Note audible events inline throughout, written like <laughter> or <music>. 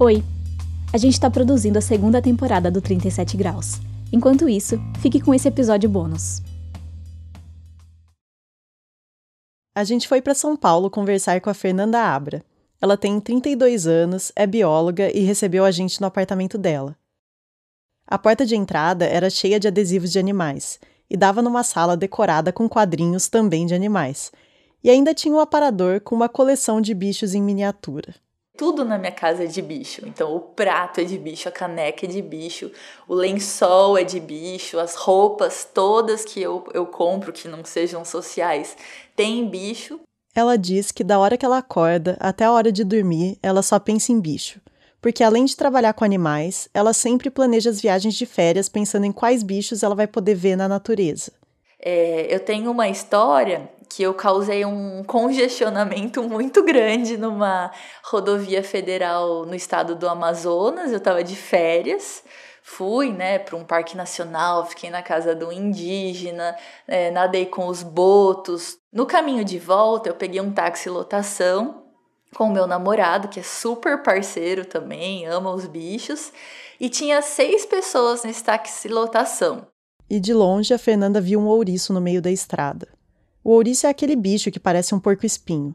Oi! A gente está produzindo a segunda temporada do 37 Graus. Enquanto isso, fique com esse episódio bônus. A gente foi para São Paulo conversar com a Fernanda Abra. Ela tem 32 anos, é bióloga e recebeu a gente no apartamento dela. A porta de entrada era cheia de adesivos de animais e dava numa sala decorada com quadrinhos também de animais. E ainda tinha um aparador com uma coleção de bichos em miniatura. Tudo na minha casa é de bicho. Então, o prato é de bicho, a caneca é de bicho, o lençol é de bicho, as roupas todas que eu, eu compro que não sejam sociais têm bicho. Ela diz que da hora que ela acorda até a hora de dormir, ela só pensa em bicho. Porque além de trabalhar com animais, ela sempre planeja as viagens de férias pensando em quais bichos ela vai poder ver na natureza. É, eu tenho uma história que eu causei um congestionamento muito grande numa rodovia federal no estado do Amazonas. Eu estava de férias, fui né, para um parque nacional, fiquei na casa do indígena, é, nadei com os botos. No caminho de volta, eu peguei um táxi lotação com o meu namorado, que é super parceiro também, ama os bichos, e tinha seis pessoas nesse táxi lotação. E de longe a Fernanda viu um ouriço no meio da estrada. O ouriço é aquele bicho que parece um porco-espinho.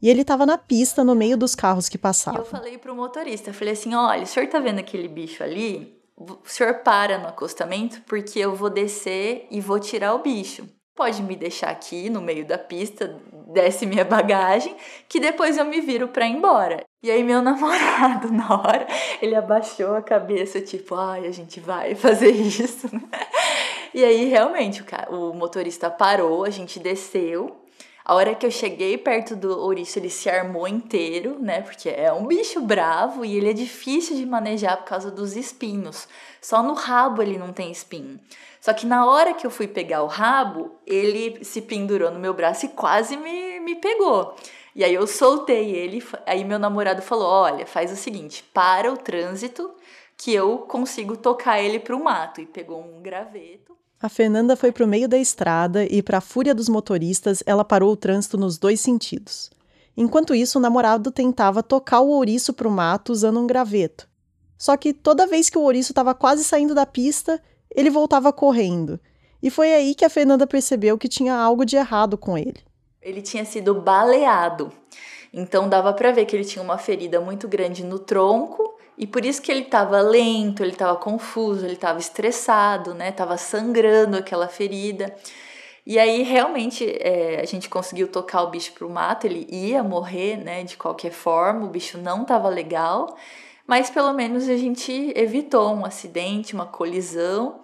E ele estava na pista no meio dos carros que passavam. Eu falei pro motorista, falei assim: "Olha, o senhor tá vendo aquele bicho ali? O senhor para no acostamento porque eu vou descer e vou tirar o bicho. Pode me deixar aqui no meio da pista, desce minha <laughs> bagagem, que depois eu me viro para ir embora". E aí meu <laughs> namorado, na hora, ele abaixou a cabeça, tipo, ai, a gente vai fazer isso. <laughs> E aí, realmente, o, o motorista parou, a gente desceu. A hora que eu cheguei perto do ouriço, ele se armou inteiro, né? Porque é um bicho bravo e ele é difícil de manejar por causa dos espinhos. Só no rabo ele não tem espinho. Só que na hora que eu fui pegar o rabo, ele se pendurou no meu braço e quase me, me pegou. E aí eu soltei ele, aí meu namorado falou: "Olha, faz o seguinte, para o trânsito que eu consigo tocar ele para o mato". E pegou um graveto a Fernanda foi para o meio da estrada e, para a fúria dos motoristas, ela parou o trânsito nos dois sentidos. Enquanto isso, o namorado tentava tocar o ouriço para o mato usando um graveto. Só que toda vez que o ouriço estava quase saindo da pista, ele voltava correndo. E foi aí que a Fernanda percebeu que tinha algo de errado com ele. Ele tinha sido baleado. Então dava para ver que ele tinha uma ferida muito grande no tronco e por isso que ele estava lento, ele estava confuso, ele estava estressado, né? Tava sangrando aquela ferida. E aí realmente é, a gente conseguiu tocar o bicho pro mato, ele ia morrer, né? De qualquer forma, o bicho não estava legal, mas pelo menos a gente evitou um acidente, uma colisão.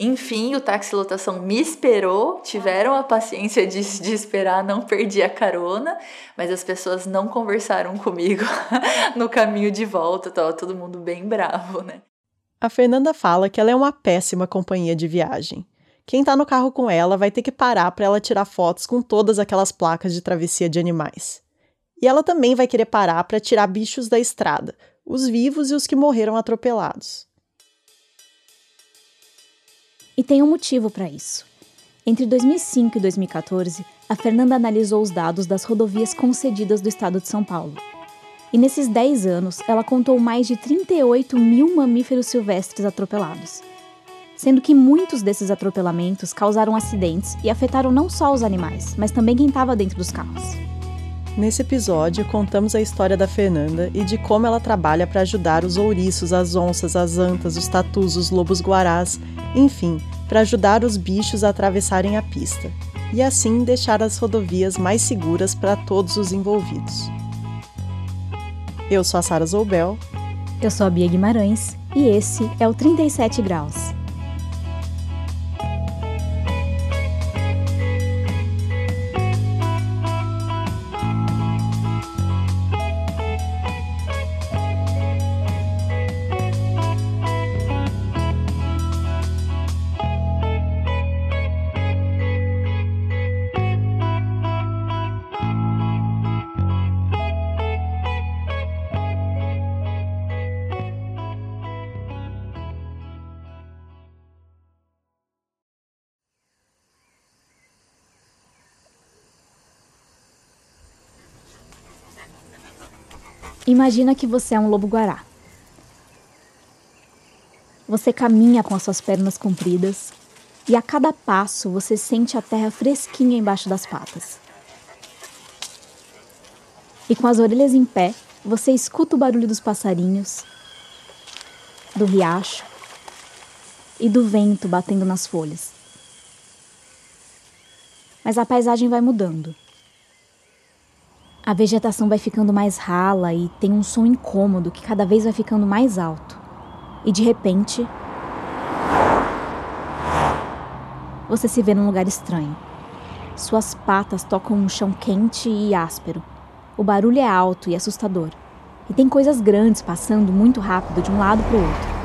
Enfim, o táxi lotação me esperou, tiveram a paciência de, de esperar, não perdi a carona, mas as pessoas não conversaram comigo <laughs> no caminho de volta, tava todo mundo bem bravo, né? A Fernanda fala que ela é uma péssima companhia de viagem. Quem tá no carro com ela vai ter que parar para ela tirar fotos com todas aquelas placas de travessia de animais. E ela também vai querer parar para tirar bichos da estrada, os vivos e os que morreram atropelados. E tem um motivo para isso. Entre 2005 e 2014, a Fernanda analisou os dados das rodovias concedidas do estado de São Paulo. E nesses 10 anos, ela contou mais de 38 mil mamíferos silvestres atropelados. Sendo que muitos desses atropelamentos causaram acidentes e afetaram não só os animais, mas também quem estava dentro dos carros. Nesse episódio, contamos a história da Fernanda e de como ela trabalha para ajudar os ouriços, as onças, as antas, os tatus, os lobos guarás, enfim, para ajudar os bichos a atravessarem a pista e assim deixar as rodovias mais seguras para todos os envolvidos. Eu sou a Sara Zoubel. Eu sou a Bia Guimarães e esse é o 37 Graus. Imagina que você é um lobo-guará. Você caminha com as suas pernas compridas e a cada passo você sente a terra fresquinha embaixo das patas. E com as orelhas em pé, você escuta o barulho dos passarinhos, do riacho e do vento batendo nas folhas. Mas a paisagem vai mudando. A vegetação vai ficando mais rala e tem um som incômodo que cada vez vai ficando mais alto. E de repente, você se vê num lugar estranho. Suas patas tocam um chão quente e áspero. O barulho é alto e assustador. E tem coisas grandes passando muito rápido de um lado para o outro.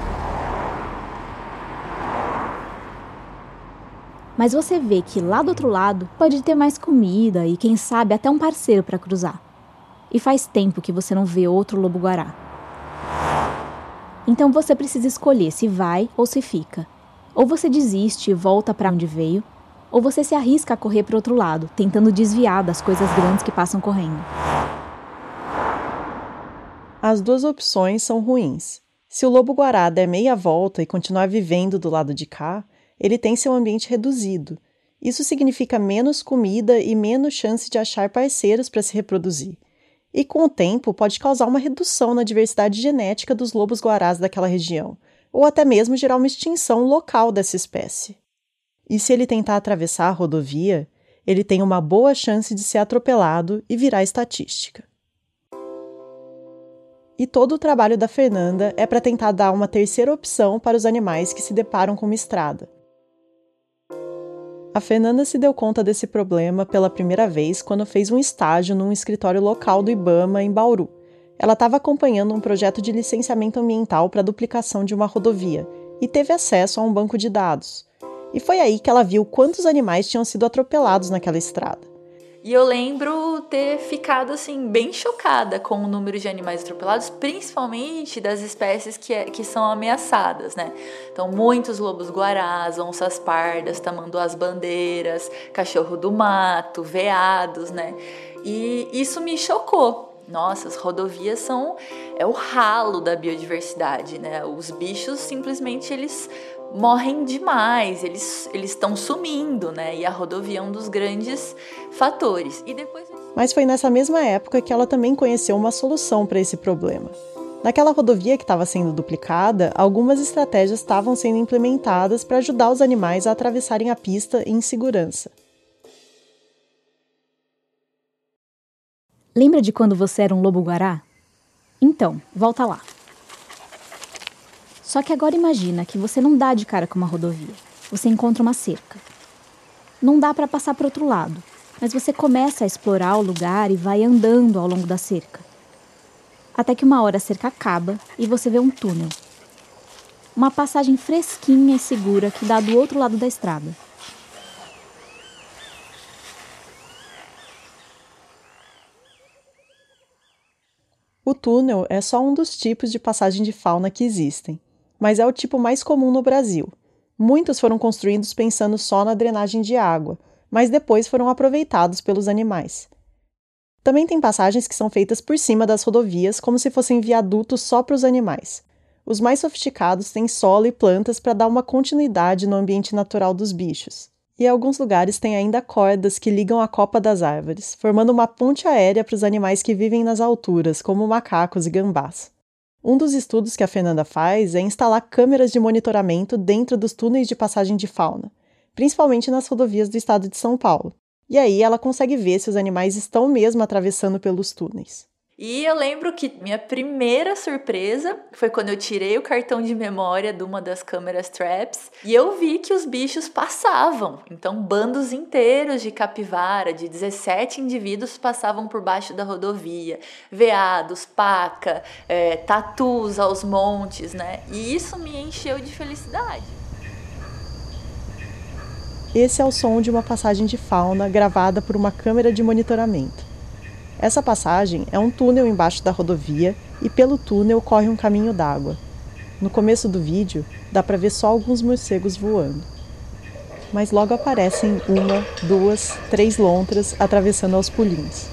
Mas você vê que lá do outro lado pode ter mais comida e quem sabe até um parceiro para cruzar. E faz tempo que você não vê outro lobo-guará. Então você precisa escolher se vai ou se fica. Ou você desiste e volta para onde veio, ou você se arrisca a correr para outro lado, tentando desviar das coisas grandes que passam correndo. As duas opções são ruins. Se o lobo-guará der meia volta e continuar vivendo do lado de cá, ele tem seu ambiente reduzido. Isso significa menos comida e menos chance de achar parceiros para se reproduzir. E com o tempo pode causar uma redução na diversidade genética dos lobos guarás daquela região, ou até mesmo gerar uma extinção local dessa espécie. E se ele tentar atravessar a rodovia, ele tem uma boa chance de ser atropelado e virar estatística. E todo o trabalho da Fernanda é para tentar dar uma terceira opção para os animais que se deparam com uma estrada, a Fernanda se deu conta desse problema pela primeira vez quando fez um estágio num escritório local do Ibama em Bauru. Ela estava acompanhando um projeto de licenciamento ambiental para duplicação de uma rodovia e teve acesso a um banco de dados. E foi aí que ela viu quantos animais tinham sido atropelados naquela estrada. E eu lembro ter ficado assim bem chocada com o número de animais atropelados, principalmente das espécies que, é, que são ameaçadas, né? Então, muitos lobos guarás, onças pardas, tamanduás bandeiras, cachorro do mato, veados, né? E isso me chocou. Nossa, as rodovias são é o ralo da biodiversidade, né? Os bichos simplesmente eles morrem demais, eles estão sumindo, né? E a rodovia é um dos grandes fatores. E depois... Mas foi nessa mesma época que ela também conheceu uma solução para esse problema. Naquela rodovia que estava sendo duplicada, algumas estratégias estavam sendo implementadas para ajudar os animais a atravessarem a pista em segurança. Lembra de quando você era um lobo-guará? Então, volta lá. Só que agora imagina que você não dá de cara com uma rodovia. Você encontra uma cerca. Não dá para passar para outro lado, mas você começa a explorar o lugar e vai andando ao longo da cerca. Até que uma hora a cerca acaba e você vê um túnel. Uma passagem fresquinha e segura que dá do outro lado da estrada. O túnel é só um dos tipos de passagem de fauna que existem mas é o tipo mais comum no Brasil. Muitos foram construídos pensando só na drenagem de água, mas depois foram aproveitados pelos animais. Também tem passagens que são feitas por cima das rodovias, como se fossem viadutos só para os animais. Os mais sofisticados têm solo e plantas para dar uma continuidade no ambiente natural dos bichos. E alguns lugares têm ainda cordas que ligam a copa das árvores, formando uma ponte aérea para os animais que vivem nas alturas, como macacos e gambás. Um dos estudos que a Fernanda faz é instalar câmeras de monitoramento dentro dos túneis de passagem de fauna, principalmente nas rodovias do estado de São Paulo. E aí ela consegue ver se os animais estão mesmo atravessando pelos túneis. E eu lembro que minha primeira surpresa foi quando eu tirei o cartão de memória de uma das câmeras traps e eu vi que os bichos passavam. Então, bandos inteiros de capivara, de 17 indivíduos, passavam por baixo da rodovia. Veados, paca, é, tatus aos montes, né? E isso me encheu de felicidade. Esse é o som de uma passagem de fauna gravada por uma câmera de monitoramento. Essa passagem é um túnel embaixo da rodovia e pelo túnel corre um caminho d'água. No começo do vídeo, dá para ver só alguns morcegos voando. Mas logo aparecem uma, duas, três lontras atravessando aos pulinhos.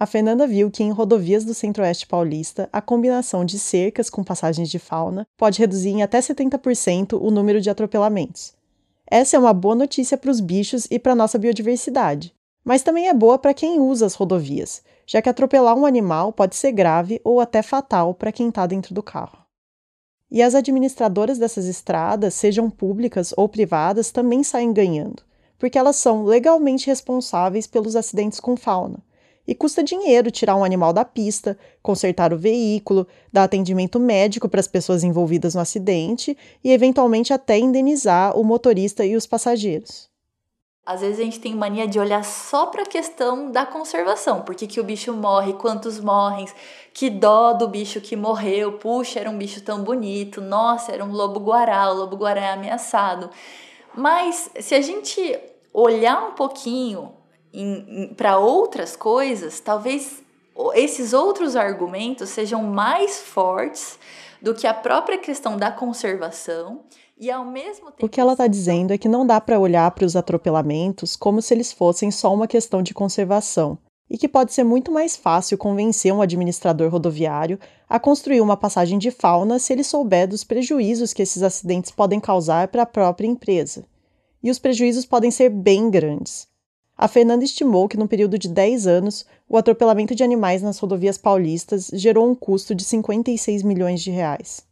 A Fernanda viu que em rodovias do Centro-Oeste paulista, a combinação de cercas com passagens de fauna pode reduzir em até 70% o número de atropelamentos. Essa é uma boa notícia para os bichos e para nossa biodiversidade, mas também é boa para quem usa as rodovias, já que atropelar um animal pode ser grave ou até fatal para quem está dentro do carro. E as administradoras dessas estradas, sejam públicas ou privadas, também saem ganhando, porque elas são legalmente responsáveis pelos acidentes com fauna. E custa dinheiro tirar um animal da pista, consertar o veículo, dar atendimento médico para as pessoas envolvidas no acidente e, eventualmente, até indenizar o motorista e os passageiros. Às vezes a gente tem mania de olhar só para a questão da conservação. Por que, que o bicho morre? Quantos morrem? Que dó do bicho que morreu. Puxa, era um bicho tão bonito. Nossa, era um lobo-guará. O lobo-guará é ameaçado. Mas se a gente olhar um pouquinho para outras coisas, talvez esses outros argumentos sejam mais fortes do que a própria questão da conservação e ao mesmo tempo. O que ela está dizendo é que não dá para olhar para os atropelamentos como se eles fossem só uma questão de conservação, e que pode ser muito mais fácil convencer um administrador rodoviário a construir uma passagem de fauna se ele souber dos prejuízos que esses acidentes podem causar para a própria empresa. E os prejuízos podem ser bem grandes. A Fernanda estimou que, no período de 10 anos, o atropelamento de animais nas rodovias paulistas gerou um custo de 56 milhões de reais.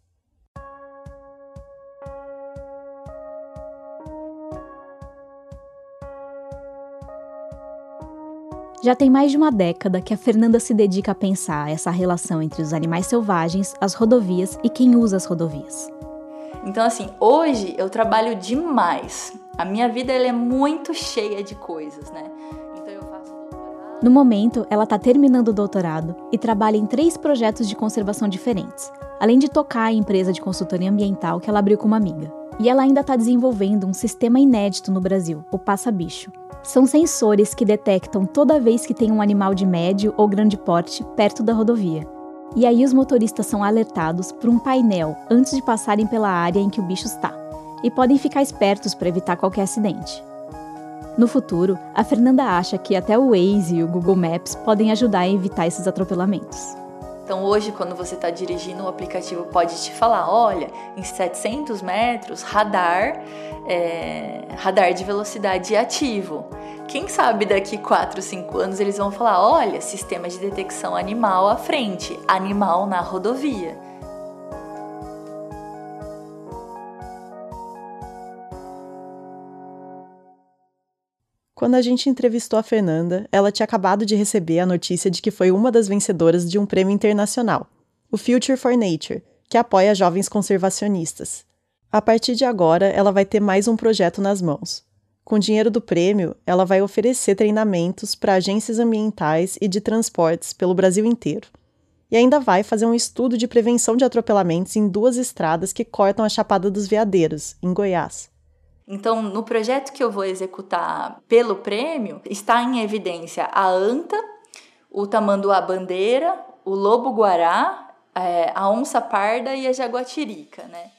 Já tem mais de uma década que a Fernanda se dedica a pensar essa relação entre os animais selvagens, as rodovias e quem usa as rodovias. Então, assim, hoje eu trabalho demais. A minha vida ela é muito cheia de coisas, né? Então eu faço doutorado. No momento, ela está terminando o doutorado e trabalha em três projetos de conservação diferentes, além de tocar a empresa de consultoria ambiental que ela abriu com uma amiga. E ela ainda está desenvolvendo um sistema inédito no Brasil, o Passa Bicho, são sensores que detectam toda vez que tem um animal de médio ou grande porte perto da rodovia. E aí os motoristas são alertados por um painel antes de passarem pela área em que o bicho está, e podem ficar espertos para evitar qualquer acidente. No futuro, a Fernanda acha que até o Waze e o Google Maps podem ajudar a evitar esses atropelamentos. Então hoje, quando você está dirigindo, o aplicativo pode te falar, olha, em 700 metros, radar, é, radar de velocidade ativo. Quem sabe daqui 4, 5 anos eles vão falar, olha, sistema de detecção animal à frente, animal na rodovia. Quando a gente entrevistou a Fernanda, ela tinha acabado de receber a notícia de que foi uma das vencedoras de um prêmio internacional, o Future for Nature, que apoia jovens conservacionistas. A partir de agora, ela vai ter mais um projeto nas mãos. Com o dinheiro do prêmio, ela vai oferecer treinamentos para agências ambientais e de transportes pelo Brasil inteiro. E ainda vai fazer um estudo de prevenção de atropelamentos em duas estradas que cortam a Chapada dos Veadeiros, em Goiás. Então, no projeto que eu vou executar pelo prêmio, está em evidência a anta, o tamanduá bandeira, o lobo guará, é, a onça parda e a jaguatirica, né?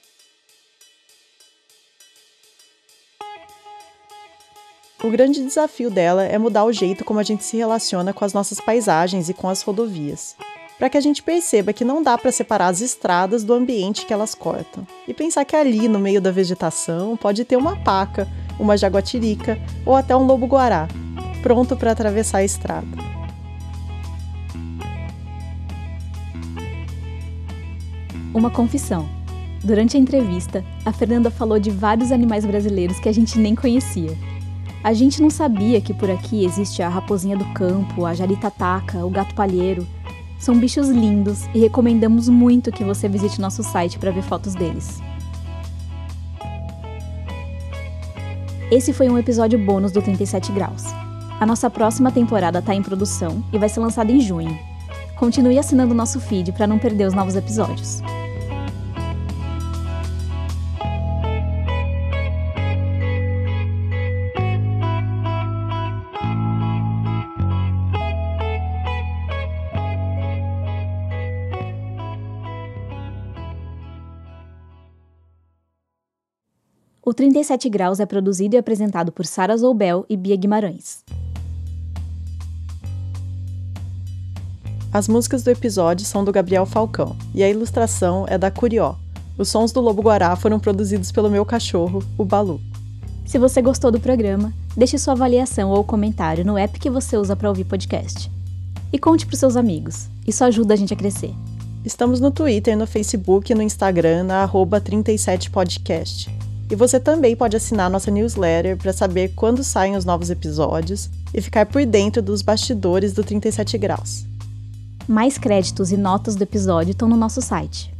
O grande desafio dela é mudar o jeito como a gente se relaciona com as nossas paisagens e com as rodovias para que a gente perceba que não dá para separar as estradas do ambiente que elas cortam. E pensar que ali, no meio da vegetação, pode ter uma paca, uma jaguatirica ou até um lobo-guará, pronto para atravessar a estrada. Uma confissão. Durante a entrevista, a Fernanda falou de vários animais brasileiros que a gente nem conhecia. A gente não sabia que por aqui existe a raposinha do campo, a jaritataca, o gato palheiro, são bichos lindos e recomendamos muito que você visite nosso site para ver fotos deles. Esse foi um episódio bônus do 37 Graus. A nossa próxima temporada está em produção e vai ser lançada em junho. Continue assinando nosso feed para não perder os novos episódios. O 37 Graus é produzido e apresentado por Sara Zoubel e Bia Guimarães. As músicas do episódio são do Gabriel Falcão e a ilustração é da Curió. Os sons do Lobo Guará foram produzidos pelo meu cachorro, o Balu. Se você gostou do programa, deixe sua avaliação ou comentário no app que você usa para ouvir podcast. E conte para seus amigos. Isso ajuda a gente a crescer. Estamos no Twitter, no Facebook e no Instagram na 37podcast. E você também pode assinar nossa newsletter para saber quando saem os novos episódios e ficar por dentro dos bastidores do 37 Graus. Mais créditos e notas do episódio estão no nosso site